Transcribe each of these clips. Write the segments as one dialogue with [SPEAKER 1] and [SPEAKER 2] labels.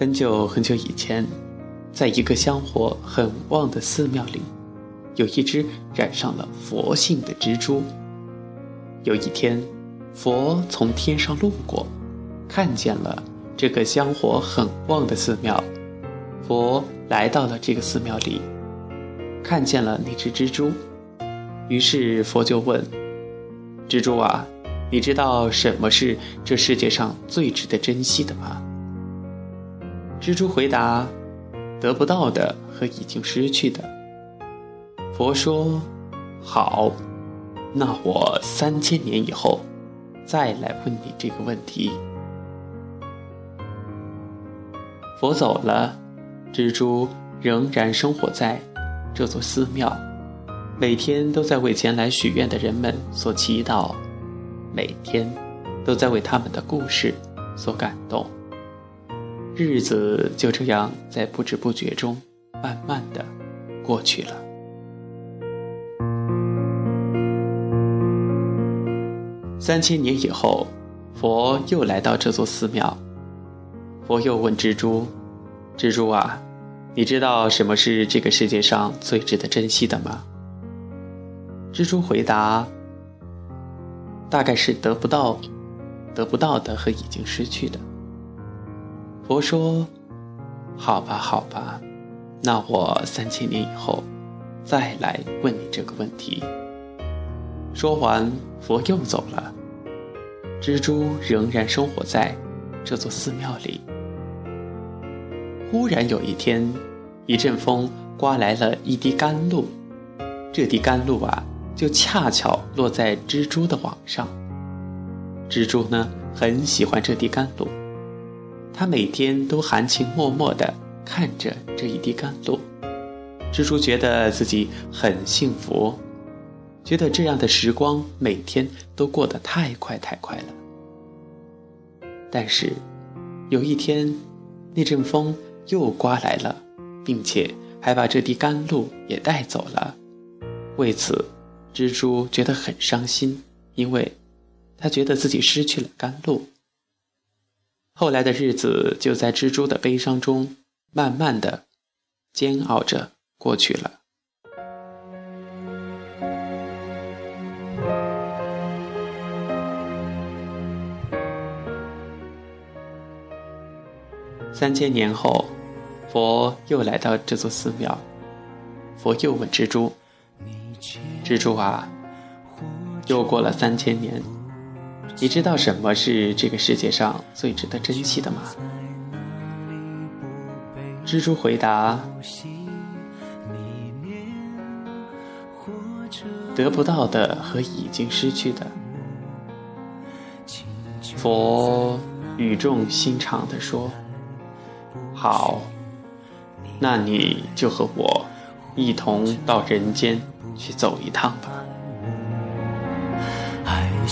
[SPEAKER 1] 很久很久以前，在一个香火很旺的寺庙里，有一只染上了佛性的蜘蛛。有一天，佛从天上路过，看见了这个香火很旺的寺庙。佛来到了这个寺庙里，看见了那只蜘蛛，于是佛就问：“蜘蛛啊，你知道什么是这世界上最值得珍惜的吗？”蜘蛛回答：“得不到的和已经失去的。”佛说：“好，那我三千年以后再来问你这个问题。”佛走了，蜘蛛仍然生活在这座寺庙，每天都在为前来许愿的人们所祈祷，每天都在为他们的故事所感动。日子就这样在不知不觉中，慢慢的过去了。三千年以后，佛又来到这座寺庙。佛又问蜘蛛：“蜘蛛啊，你知道什么是这个世界上最值得珍惜的吗？”蜘蛛回答：“大概是得不到、得不到的和已经失去的。”佛说：“好吧，好吧，那我三千年以后再来问你这个问题。”说完，佛又走了。蜘蛛仍然生活在这座寺庙里。忽然有一天，一阵风刮来了一滴甘露，这滴甘露啊，就恰巧落在蜘蛛的网上。蜘蛛呢，很喜欢这滴甘露。他每天都含情脉脉地看着这一滴甘露，蜘蛛觉得自己很幸福，觉得这样的时光每天都过得太快太快了。但是，有一天，那阵风又刮来了，并且还把这滴甘露也带走了。为此，蜘蛛觉得很伤心，因为，他觉得自己失去了甘露。后来的日子就在蜘蛛的悲伤中，慢慢的煎熬着过去了。三千年后，佛又来到这座寺庙，佛又问蜘蛛：“蜘蛛啊，又过了三千年。”你知道什么是这个世界上最值得珍惜的吗？蜘蛛回答：得不到的和已经失去的。佛语重心长地说：“好，那你就和我一同到人间去走一趟吧。”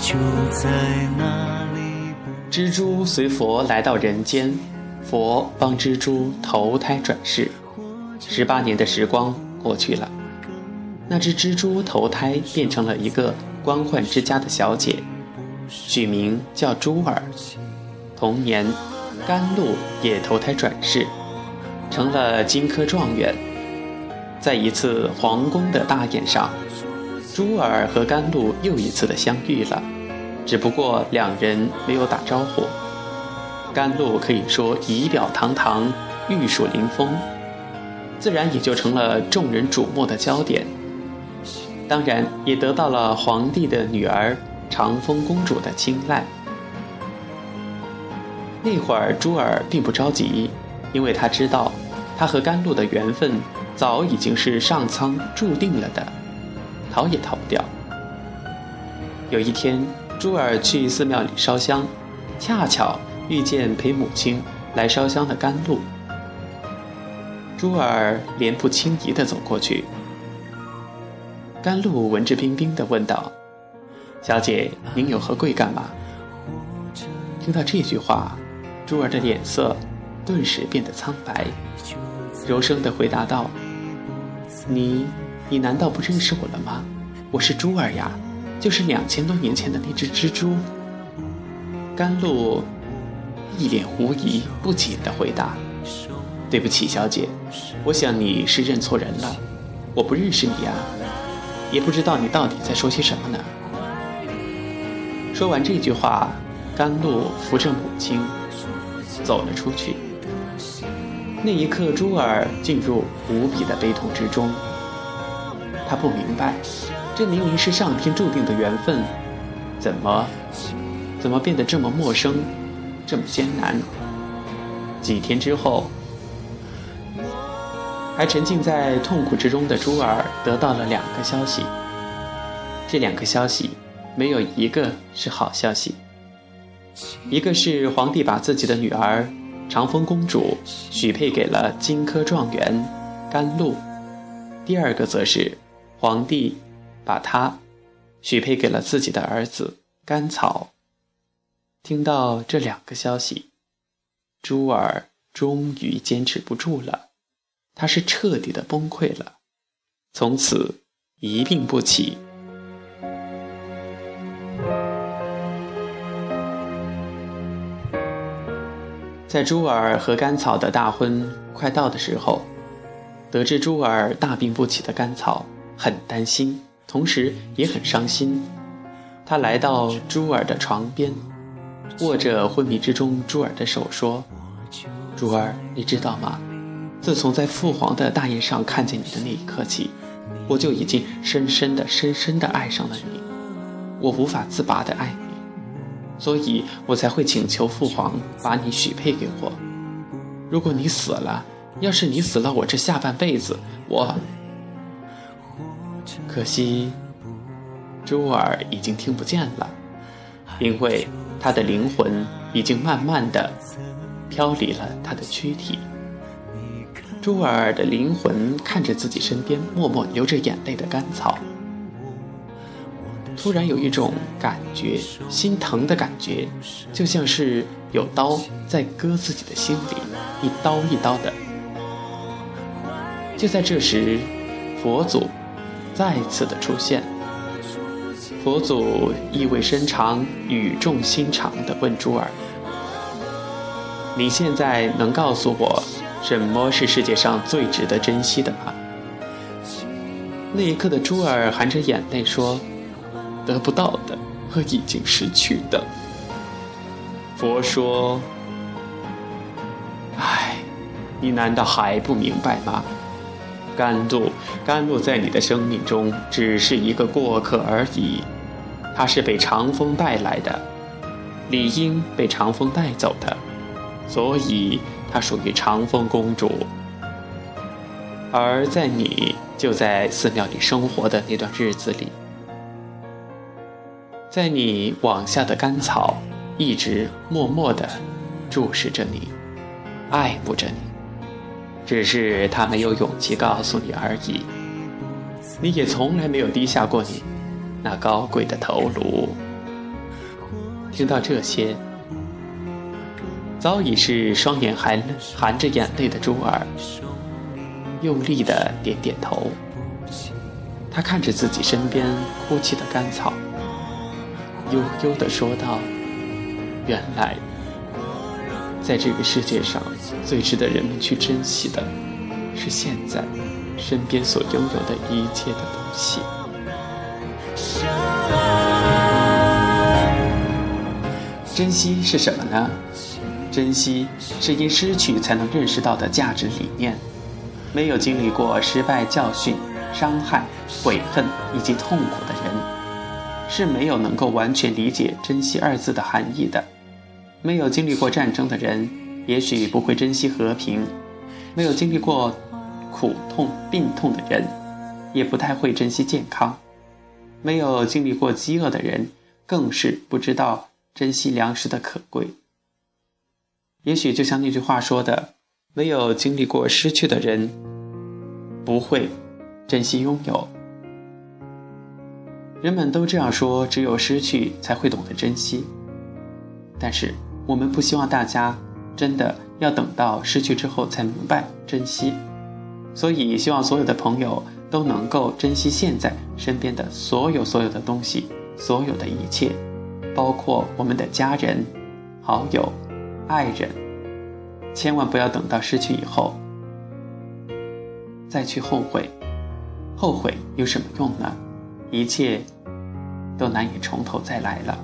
[SPEAKER 1] 就在那里。蜘蛛随佛来到人间，佛帮蜘蛛投胎转世。十八年的时光过去了，那只蜘蛛投胎变成了一个官宦之家的小姐，取名叫珠儿。同年，甘露也投胎转世，成了金科状元。在一次皇宫的大宴上，珠儿和甘露又一次的相遇了。只不过两人没有打招呼，甘露可以说仪表堂堂、玉树临风，自然也就成了众人瞩目的焦点。当然，也得到了皇帝的女儿长风公主的青睐。那会儿，珠儿并不着急，因为她知道，她和甘露的缘分早已经是上苍注定了的，逃也逃不掉。有一天。珠儿去寺庙里烧香，恰巧遇见陪母亲来烧香的甘露。珠儿脸不轻移地走过去，甘露文质彬彬地问道：“小姐，您有何贵干吗？”听到这句话，珠儿的脸色顿时变得苍白，柔声地回答道：“你，你难道不认识我了吗？我是珠儿呀。”就是两千多年前的那只蜘蛛，甘露一脸狐疑不解地回答：“对不起，小姐，我想你是认错人了，我不认识你呀，也不知道你到底在说些什么呢。说完这句话，甘露扶着母亲走了出去。那一刻，珠儿进入无比的悲痛之中。他不明白，这明明是上天注定的缘分，怎么，怎么变得这么陌生，这么艰难？几天之后，还沉浸在痛苦之中的珠儿得到了两个消息。这两个消息，没有一个是好消息。一个是皇帝把自己的女儿长风公主许配给了金科状元甘露，第二个则是。皇帝把他许配给了自己的儿子甘草。听到这两个消息，珠儿终于坚持不住了，她是彻底的崩溃了，从此一病不起。在珠儿和甘草的大婚快到的时候，得知珠儿大病不起的甘草。很担心，同时也很伤心。他来到珠儿的床边，握着昏迷之中珠儿的手说：“珠儿，你知道吗？自从在父皇的大宴上看见你的那一刻起，我就已经深深的、深深的爱上了你。我无法自拔的爱你，所以我才会请求父皇把你许配给我。如果你死了，要是你死了，我这下半辈子，我……”可惜，珠儿已经听不见了，因为她的灵魂已经慢慢的飘离了她的躯体。珠儿的灵魂看着自己身边默默流着眼泪的甘草，突然有一种感觉，心疼的感觉，就像是有刀在割自己的心里，一刀一刀的。就在这时，佛祖。再次的出现，佛祖意味深长、语重心长地问珠儿：“你现在能告诉我，什么是世界上最值得珍惜的吗？”那一刻的珠儿含着眼泪说：“得不到的和已经失去的。”佛说：“唉，你难道还不明白吗？”甘露，甘露在你的生命中只是一个过客而已，它是被长风带来的，理应被长风带走的，所以它属于长风公主。而在你就在寺庙里生活的那段日子里，在你往下的甘草一直默默地注视着你，爱慕着你。只是他没有勇气告诉你而已。你也从来没有低下过你那高贵的头颅。听到这些，早已是双眼含含着眼泪的珠儿，用力的点点头。他看着自己身边哭泣的甘草，悠悠的说道：“原来。”在这个世界上，最值得人们去珍惜的，是现在身边所拥有的一切的东西。珍惜是什么呢？珍惜是因失去才能认识到的价值理念。没有经历过失败、教训、伤害、悔恨以及痛苦的人，是没有能够完全理解“珍惜”二字的含义的。没有经历过战争的人，也许不会珍惜和平；没有经历过苦痛、病痛的人，也不太会珍惜健康；没有经历过饥饿的人，更是不知道珍惜粮食的可贵。也许就像那句话说的：“没有经历过失去的人，不会珍惜拥有。”人们都这样说，只有失去才会懂得珍惜。但是。我们不希望大家真的要等到失去之后才明白珍惜，所以希望所有的朋友都能够珍惜现在身边的所有所有的东西，所有的一切，包括我们的家人、好友、爱人，千万不要等到失去以后再去后悔，后悔有什么用呢？一切都难以从头再来了。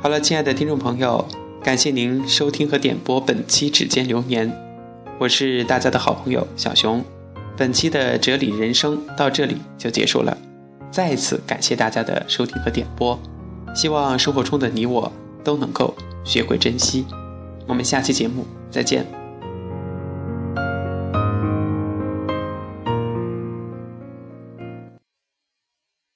[SPEAKER 1] 好了，亲爱的听众朋友，感谢您收听和点播本期《指尖流年》，我是大家的好朋友小熊。本期的哲理人生到这里就结束了，再一次感谢大家的收听和点播，希望生活中的你我都能够学会珍惜。我们下期节目再见。